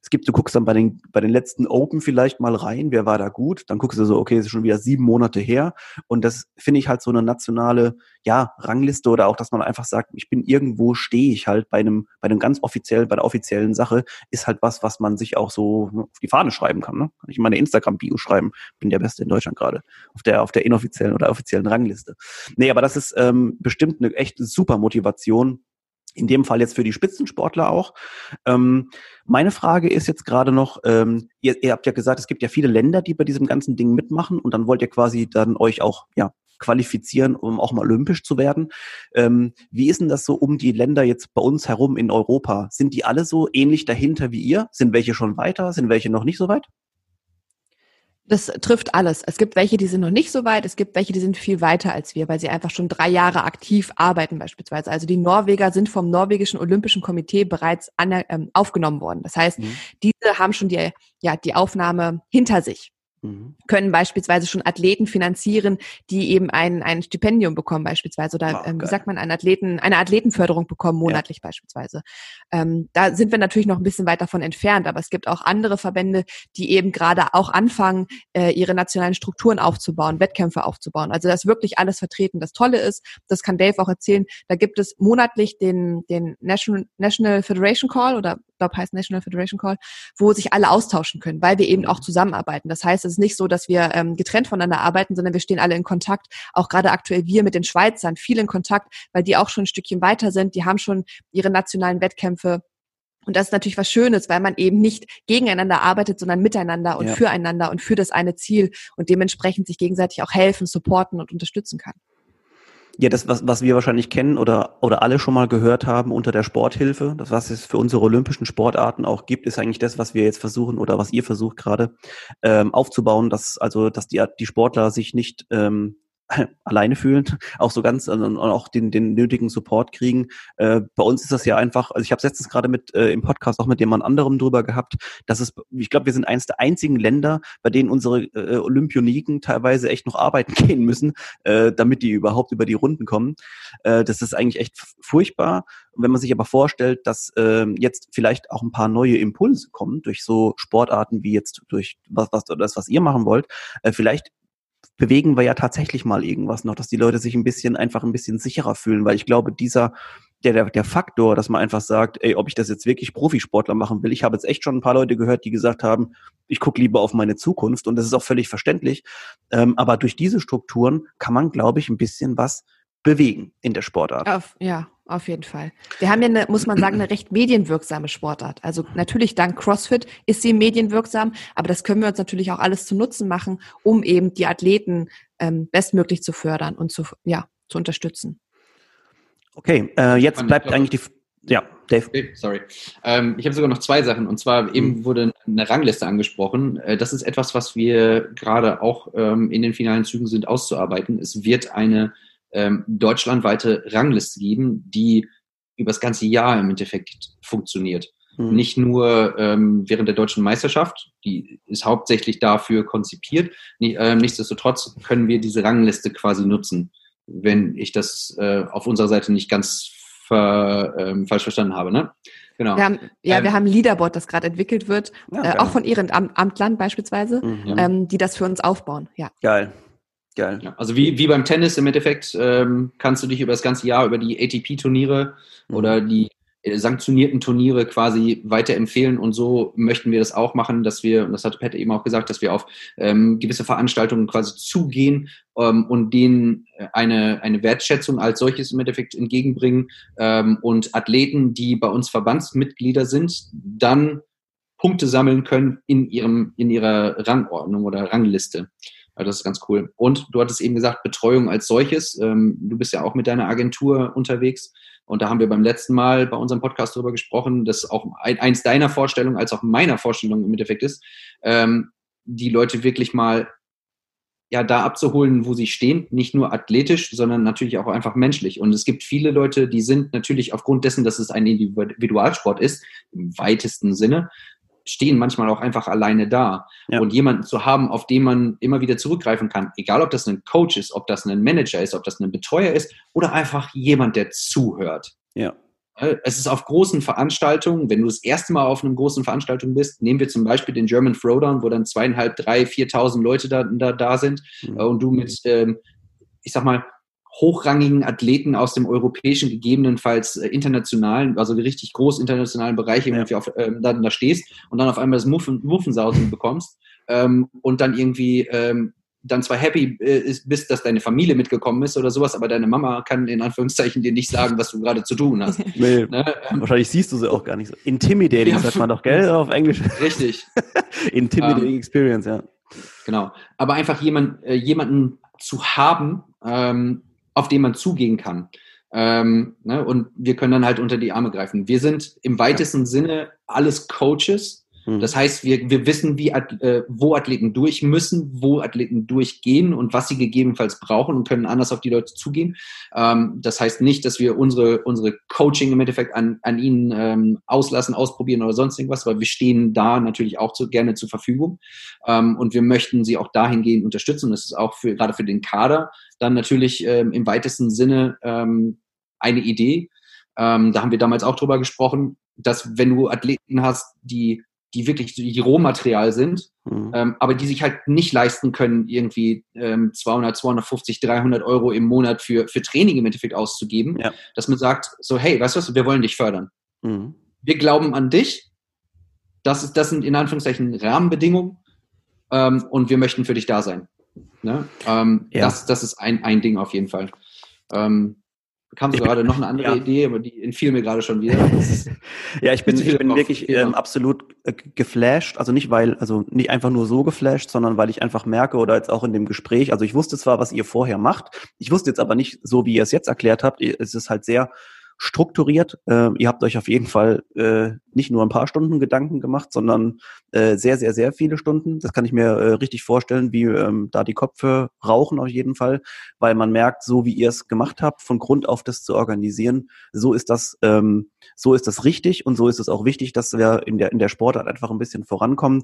es gibt, du guckst dann bei den, bei den letzten Open vielleicht mal rein, wer war da gut, dann guckst du so, okay, es ist schon wieder sieben Monate her und das finde ich halt so eine nationale, ja, Rangliste oder auch, dass man einfach sagt, ich bin irgendwo, stehe ich halt bei einem, bei einem ganz offiziell, bei der offiziellen Sache, ist halt was, was man sich auch so auf die Fahne schreiben kann, ne? Kann ich in meine Instagram-Bio schreiben, bin der Beste in Deutschland gerade, auf der, auf der inoffiziellen oder offiziellen Rangliste. Nee, aber das ist ähm, bestimmt eine echt super Motivation, in dem Fall jetzt für die Spitzensportler auch. Ähm, meine Frage ist jetzt gerade noch, ähm, ihr, ihr habt ja gesagt, es gibt ja viele Länder, die bei diesem ganzen Ding mitmachen und dann wollt ihr quasi dann euch auch ja, qualifizieren, um auch mal olympisch zu werden. Ähm, wie ist denn das so um die Länder jetzt bei uns herum in Europa? Sind die alle so ähnlich dahinter wie ihr? Sind welche schon weiter? Sind welche noch nicht so weit? Das trifft alles. Es gibt welche, die sind noch nicht so weit, es gibt welche, die sind viel weiter als wir, weil sie einfach schon drei Jahre aktiv arbeiten beispielsweise. Also die Norweger sind vom norwegischen Olympischen Komitee bereits an, ähm, aufgenommen worden. Das heißt, mhm. diese haben schon die, ja, die Aufnahme hinter sich. Mhm. können beispielsweise schon Athleten finanzieren, die eben ein, ein Stipendium bekommen beispielsweise oder oh, ähm, wie sagt man, einen Athleten, eine Athletenförderung bekommen monatlich ja. beispielsweise. Ähm, da sind wir natürlich noch ein bisschen weit davon entfernt, aber es gibt auch andere Verbände, die eben gerade auch anfangen, äh, ihre nationalen Strukturen aufzubauen, Wettkämpfe aufzubauen. Also das wirklich alles vertreten. Das Tolle ist, das kann Dave auch erzählen, da gibt es monatlich den, den National, National Federation Call oder glaube heißt National Federation Call, wo sich alle austauschen können, weil wir eben auch zusammenarbeiten. Das heißt, es ist nicht so, dass wir ähm, getrennt voneinander arbeiten, sondern wir stehen alle in Kontakt. Auch gerade aktuell wir mit den Schweizern viel in Kontakt, weil die auch schon ein Stückchen weiter sind. Die haben schon ihre nationalen Wettkämpfe. Und das ist natürlich was Schönes, weil man eben nicht gegeneinander arbeitet, sondern miteinander und ja. füreinander und für das eine Ziel und dementsprechend sich gegenseitig auch helfen, supporten und unterstützen kann. Ja, das, was, was wir wahrscheinlich kennen oder, oder alle schon mal gehört haben unter der Sporthilfe, das, was es für unsere olympischen Sportarten auch gibt, ist eigentlich das, was wir jetzt versuchen oder was ihr versucht gerade ähm, aufzubauen, dass also, dass die, die Sportler sich nicht ähm, alleine fühlen, auch so ganz also, und auch den, den nötigen Support kriegen. Äh, bei uns ist das ja einfach, also ich habe letztens gerade mit äh, im Podcast auch mit jemand anderem drüber gehabt, dass es, ich glaube, wir sind eines der einzigen Länder, bei denen unsere äh, Olympioniken teilweise echt noch arbeiten gehen müssen, äh, damit die überhaupt über die Runden kommen. Äh, das ist eigentlich echt furchtbar. Wenn man sich aber vorstellt, dass äh, jetzt vielleicht auch ein paar neue Impulse kommen durch so Sportarten wie jetzt durch was, was das, was ihr machen wollt, äh, vielleicht bewegen wir ja tatsächlich mal irgendwas noch, dass die Leute sich ein bisschen einfach ein bisschen sicherer fühlen, weil ich glaube, dieser der, der, der Faktor, dass man einfach sagt, ey, ob ich das jetzt wirklich Profisportler machen will. Ich habe jetzt echt schon ein paar Leute gehört, die gesagt haben, ich gucke lieber auf meine Zukunft und das ist auch völlig verständlich. Ähm, aber durch diese Strukturen kann man, glaube ich, ein bisschen was bewegen in der Sportart. Auf, ja, auf jeden Fall. Wir haben ja, eine, muss man sagen, eine recht medienwirksame Sportart. Also natürlich dank CrossFit ist sie medienwirksam, aber das können wir uns natürlich auch alles zu Nutzen machen, um eben die Athleten ähm, bestmöglich zu fördern und zu, ja, zu unterstützen. Okay, äh, jetzt bleibt eigentlich die... Ja, Dave. Sorry. Ähm, ich habe sogar noch zwei Sachen. Und zwar eben mhm. wurde eine Rangliste angesprochen. Äh, das ist etwas, was wir gerade auch ähm, in den finalen Zügen sind auszuarbeiten. Es wird eine ähm, deutschlandweite Rangliste geben, die über das ganze Jahr im Endeffekt funktioniert. Mhm. Nicht nur ähm, während der deutschen Meisterschaft, die ist hauptsächlich dafür konzipiert. Nicht, äh, nichtsdestotrotz können wir diese Rangliste quasi nutzen, wenn ich das äh, auf unserer Seite nicht ganz ver, ähm, falsch verstanden habe. Ne? Genau. Wir haben, ja, ähm, wir haben ein Leaderboard, das gerade entwickelt wird, ja, äh, auch von Ihren Am Amtlern beispielsweise, mhm. ähm, die das für uns aufbauen. Ja. Geil. Geil. Ja, also wie, wie beim Tennis im Endeffekt ähm, kannst du dich über das ganze Jahr über die ATP-Turniere mhm. oder die äh, sanktionierten Turniere quasi weiterempfehlen und so möchten wir das auch machen, dass wir, und das hat Pat eben auch gesagt, dass wir auf ähm, gewisse Veranstaltungen quasi zugehen ähm, und denen äh, eine, eine Wertschätzung als solches im Endeffekt entgegenbringen ähm, und Athleten, die bei uns Verbandsmitglieder sind, dann Punkte sammeln können in ihrem, in ihrer Rangordnung oder Rangliste. Also das ist ganz cool. Und du hattest eben gesagt, Betreuung als solches. Ähm, du bist ja auch mit deiner Agentur unterwegs. Und da haben wir beim letzten Mal bei unserem Podcast darüber gesprochen, dass auch eins deiner Vorstellungen als auch meiner Vorstellung im Endeffekt ist, ähm, die Leute wirklich mal ja da abzuholen, wo sie stehen, nicht nur athletisch, sondern natürlich auch einfach menschlich. Und es gibt viele Leute, die sind natürlich aufgrund dessen, dass es ein Individualsport ist, im weitesten Sinne, stehen manchmal auch einfach alleine da. Ja. Und jemanden zu haben, auf den man immer wieder zurückgreifen kann, egal ob das ein Coach ist, ob das ein Manager ist, ob das ein Betreuer ist oder einfach jemand, der zuhört. Ja. Es ist auf großen Veranstaltungen, wenn du das erste Mal auf einer großen Veranstaltung bist, nehmen wir zum Beispiel den German Throwdown, wo dann zweieinhalb, drei, viertausend Leute da, da, da sind mhm. und du mit, ähm, ich sag mal, hochrangigen Athleten aus dem europäischen, gegebenenfalls äh, internationalen, also richtig groß internationalen Bereiche ja. irgendwie auf, ähm, da, da stehst und dann auf einmal das Muffen, Muffensausen bekommst ähm, und dann irgendwie ähm, dann zwar happy äh, bist, dass deine Familie mitgekommen ist oder sowas, aber deine Mama kann in Anführungszeichen dir nicht sagen, was du gerade zu tun hast. Nee, ne? Ähm, wahrscheinlich siehst du sie auch gar nicht so. Intimidating ja, sagt man doch, gell, auf Englisch. Richtig. Intimidating um, Experience, ja. Genau. Aber einfach jemand, äh, jemanden zu haben, ähm, auf den man zugehen kann. Ähm, ne? Und wir können dann halt unter die Arme greifen. Wir sind im weitesten. Sinne alles Coaches, Mhm. Das heißt, wir, wir wissen, wie, äh, wo Athleten durch müssen, wo Athleten durchgehen und was sie gegebenenfalls brauchen und können anders auf die Leute zugehen. Ähm, das heißt nicht, dass wir unsere, unsere Coaching im Endeffekt an, an ihnen ähm, auslassen, ausprobieren oder sonst irgendwas, weil wir stehen da natürlich auch zu, gerne zur Verfügung. Ähm, und wir möchten sie auch dahingehend unterstützen. Das ist auch für, gerade für den Kader dann natürlich ähm, im weitesten Sinne ähm, eine Idee. Ähm, da haben wir damals auch drüber gesprochen, dass wenn du Athleten hast, die die wirklich die Rohmaterial sind, mhm. ähm, aber die sich halt nicht leisten können, irgendwie ähm, 200, 250, 300 Euro im Monat für, für Training im Endeffekt auszugeben, ja. dass man sagt, so, hey, weißt du was, wir wollen dich fördern. Mhm. Wir glauben an dich. Das, ist, das sind in Anführungszeichen Rahmenbedingungen ähm, und wir möchten für dich da sein. Ne? Ähm, ja. das, das ist ein, ein Ding auf jeden Fall. Ähm, kam so gerade noch eine andere ja. Idee, aber die entfiel mir gerade schon wieder. ja, ich bin, ich bin wirklich ähm, absolut äh, geflasht. Also nicht weil, also nicht einfach nur so geflasht, sondern weil ich einfach merke oder jetzt auch in dem Gespräch, also ich wusste zwar, was ihr vorher macht, ich wusste jetzt aber nicht so, wie ihr es jetzt erklärt habt. Es ist halt sehr strukturiert. Äh, ihr habt euch auf jeden Fall äh, nicht nur ein paar Stunden Gedanken gemacht, sondern äh, sehr, sehr, sehr viele Stunden. Das kann ich mir äh, richtig vorstellen, wie ähm, da die Köpfe rauchen auf jeden Fall, weil man merkt, so wie ihr es gemacht habt, von Grund auf das zu organisieren, so ist das, ähm, so ist das richtig und so ist es auch wichtig, dass wir in der, in der Sportart einfach ein bisschen vorankommen.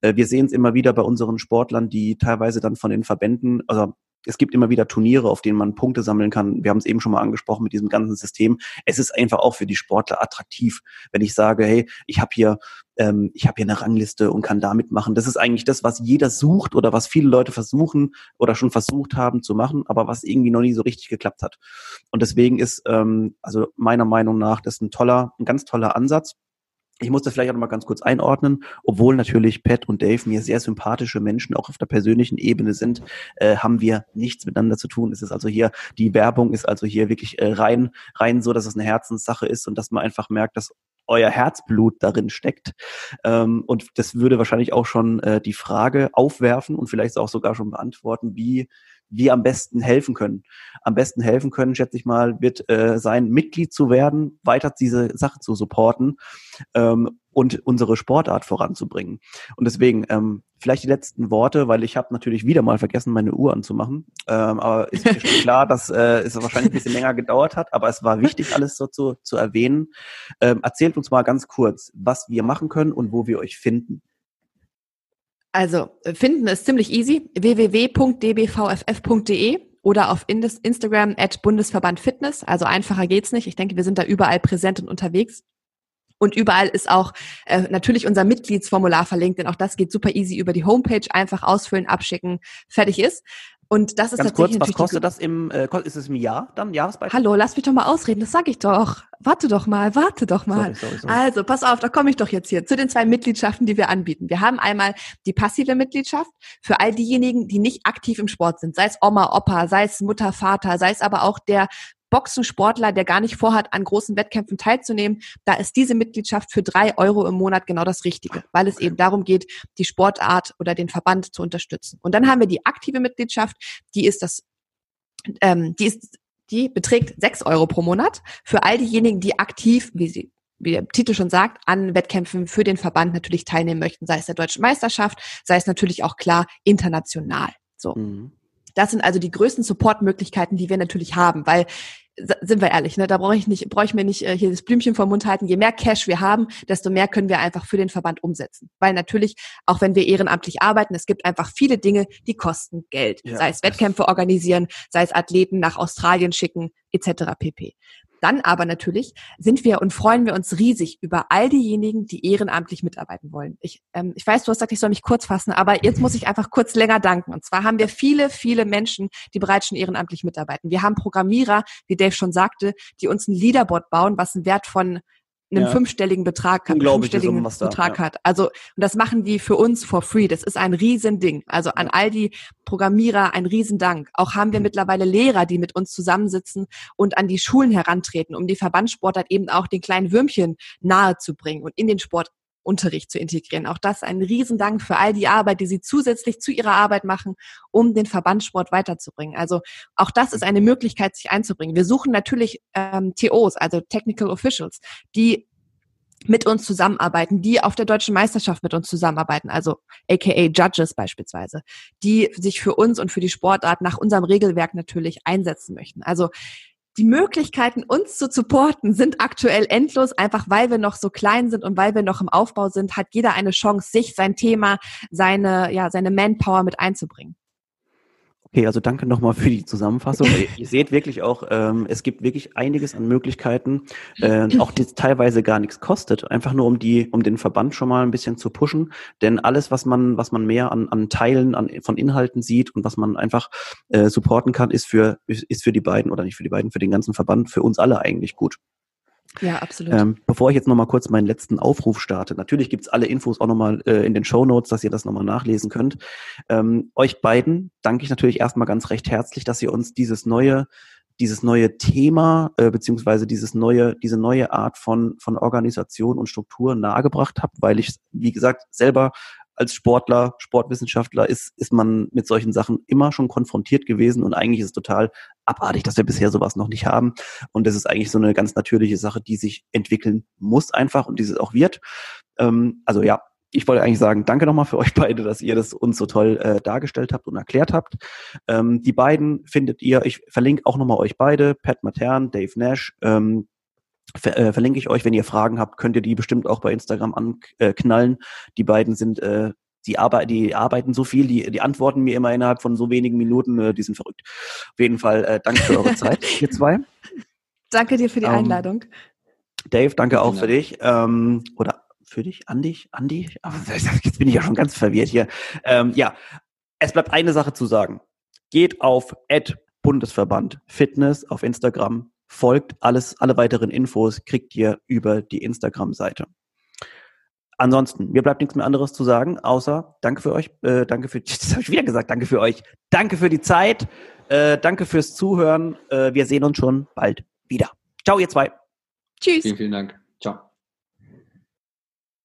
Äh, wir sehen es immer wieder bei unseren Sportlern, die teilweise dann von den Verbänden, also es gibt immer wieder Turniere, auf denen man Punkte sammeln kann. Wir haben es eben schon mal angesprochen mit diesem ganzen System. Es ist einfach auch für die Sportler attraktiv, wenn ich sage, hey, ich habe hier ähm, ich habe hier eine Rangliste und kann da mitmachen. Das ist eigentlich das, was jeder sucht oder was viele Leute versuchen oder schon versucht haben zu machen, aber was irgendwie noch nie so richtig geklappt hat. Und deswegen ist ähm, also meiner Meinung nach das ein toller, ein ganz toller Ansatz. Ich muss das vielleicht auch noch mal ganz kurz einordnen, obwohl natürlich Pat und Dave mir sehr sympathische Menschen auch auf der persönlichen Ebene sind, äh, haben wir nichts miteinander zu tun. Es ist also hier, die Werbung ist also hier wirklich äh, rein, rein so, dass es eine Herzenssache ist und dass man einfach merkt, dass euer Herzblut darin steckt. Ähm, und das würde wahrscheinlich auch schon äh, die Frage aufwerfen und vielleicht auch sogar schon beantworten, wie wir am besten helfen können. Am besten helfen können, schätze ich mal, wird äh, sein, Mitglied zu werden, weiter diese Sache zu supporten ähm, und unsere Sportart voranzubringen. Und deswegen ähm, vielleicht die letzten Worte, weil ich habe natürlich wieder mal vergessen, meine Uhr anzumachen. Ähm, aber ist mir schon klar, dass äh, es wahrscheinlich ein bisschen länger gedauert hat, aber es war wichtig, alles so zu, zu erwähnen. Ähm, erzählt uns mal ganz kurz, was wir machen können und wo wir euch finden. Also finden ist ziemlich easy. www.dbvff.de oder auf Instagram at Bundesverband Fitness. Also einfacher geht's nicht. Ich denke, wir sind da überall präsent und unterwegs. Und überall ist auch äh, natürlich unser Mitgliedsformular verlinkt, denn auch das geht super easy über die Homepage. Einfach ausfüllen, abschicken, fertig ist. Und das ist Ganz tatsächlich kurz, was kostet das im, äh, ist es im Jahr dann, Jahresbeitrag? Hallo, lass mich doch mal ausreden, das sag ich doch. Warte doch mal, warte doch mal. Sorry, sorry, sorry. Also, pass auf, da komme ich doch jetzt hier zu den zwei Mitgliedschaften, die wir anbieten. Wir haben einmal die passive Mitgliedschaft für all diejenigen, die nicht aktiv im Sport sind, sei es Oma, Opa, sei es Mutter, Vater, sei es aber auch der Boxensportler, der gar nicht vorhat, an großen Wettkämpfen teilzunehmen, da ist diese Mitgliedschaft für drei Euro im Monat genau das Richtige, weil es eben darum geht, die Sportart oder den Verband zu unterstützen. Und dann haben wir die aktive Mitgliedschaft, die ist das, ähm, die ist, die beträgt sechs Euro pro Monat für all diejenigen, die aktiv, wie sie wie der Titel schon sagt, an Wettkämpfen für den Verband natürlich teilnehmen möchten, sei es der deutschen Meisterschaft, sei es natürlich auch klar international. So. Mhm. Das sind also die größten Supportmöglichkeiten, die wir natürlich haben, weil sind wir ehrlich, ne? Da brauche ich nicht, brauche ich mir nicht äh, hier das Blümchen vom Mund halten. Je mehr Cash wir haben, desto mehr können wir einfach für den Verband umsetzen. Weil natürlich, auch wenn wir ehrenamtlich arbeiten, es gibt einfach viele Dinge, die kosten Geld. Ja. Sei es Wettkämpfe organisieren, sei es Athleten nach Australien schicken, etc. pp. Dann aber natürlich sind wir und freuen wir uns riesig über all diejenigen, die ehrenamtlich mitarbeiten wollen. Ich, ähm, ich weiß, du hast gesagt, ich soll mich kurz fassen, aber jetzt muss ich einfach kurz länger danken. Und zwar haben wir viele, viele Menschen, die bereits schon ehrenamtlich mitarbeiten. Wir haben Programmierer, wie Dave schon sagte, die uns ein Leaderboard bauen, was einen Wert von einen ja. fünfstelligen Betrag, fünfstelligen Summe, Betrag da, hat. Also, und das machen die für uns for free. Das ist ein Riesending. Also an all die Programmierer ein Riesendank. Auch haben wir mhm. mittlerweile Lehrer, die mit uns zusammensitzen und an die Schulen herantreten, um die Verbandssportart eben auch den kleinen Würmchen nahe zu bringen und in den Sport Unterricht zu integrieren. Auch das ein Riesendank für all die Arbeit, die Sie zusätzlich zu Ihrer Arbeit machen, um den Verbandssport weiterzubringen. Also auch das ist eine Möglichkeit, sich einzubringen. Wir suchen natürlich ähm, TOs, also Technical Officials, die mit uns zusammenarbeiten, die auf der deutschen Meisterschaft mit uns zusammenarbeiten, also aka Judges beispielsweise, die sich für uns und für die Sportart nach unserem Regelwerk natürlich einsetzen möchten. Also die Möglichkeiten, uns zu supporten, sind aktuell endlos, einfach weil wir noch so klein sind und weil wir noch im Aufbau sind, hat jeder eine Chance, sich sein Thema, seine, ja, seine Manpower mit einzubringen. Okay, also danke nochmal für die Zusammenfassung. Ihr seht wirklich auch, ähm, es gibt wirklich einiges an Möglichkeiten, äh, auch die teilweise gar nichts kostet, einfach nur um die, um den Verband schon mal ein bisschen zu pushen. Denn alles, was man, was man mehr an, an Teilen an, von Inhalten sieht und was man einfach äh, supporten kann, ist für, ist für die beiden oder nicht für die beiden, für den ganzen Verband, für uns alle eigentlich gut. Ja, absolut. Ähm, bevor ich jetzt nochmal kurz meinen letzten Aufruf starte, natürlich gibt's alle Infos auch nochmal äh, in den Show Notes, dass ihr das nochmal nachlesen könnt. Ähm, euch beiden danke ich natürlich erstmal ganz recht herzlich, dass ihr uns dieses neue dieses neue Thema äh, beziehungsweise dieses neue diese neue Art von von Organisation und Struktur nahegebracht habt, weil ich wie gesagt selber als Sportler, Sportwissenschaftler ist, ist man mit solchen Sachen immer schon konfrontiert gewesen und eigentlich ist es total abartig, dass wir bisher sowas noch nicht haben. Und das ist eigentlich so eine ganz natürliche Sache, die sich entwickeln muss einfach und dieses auch wird. Ähm, also ja, ich wollte eigentlich sagen, danke nochmal für euch beide, dass ihr das uns so toll äh, dargestellt habt und erklärt habt. Ähm, die beiden findet ihr, ich verlinke auch nochmal euch beide, Pat Matern, Dave Nash, ähm, ver äh, verlinke ich euch. Wenn ihr Fragen habt, könnt ihr die bestimmt auch bei Instagram anknallen. Äh, die beiden sind, äh, die, Arbe die arbeiten so viel, die, die antworten mir immer innerhalb von so wenigen Minuten, äh, die sind verrückt. Auf jeden Fall äh, danke für eure Zeit, ihr zwei. Danke dir für die ähm, Einladung. Dave, danke auch für dich. Ähm, oder für dich, Andi? Andi? Jetzt bin ich ja schon ganz verwirrt hier. Ähm, ja, es bleibt eine Sache zu sagen. Geht auf Bundesverband Fitness auf Instagram, folgt. Alles, alle weiteren Infos kriegt ihr über die Instagram-Seite. Ansonsten, mir bleibt nichts mehr anderes zu sagen, außer danke für euch, äh, danke für, das habe ich wieder gesagt, danke für euch, danke für die Zeit, äh, danke fürs Zuhören. Äh, wir sehen uns schon bald wieder. Ciao, ihr zwei. Tschüss. Vielen, vielen Dank.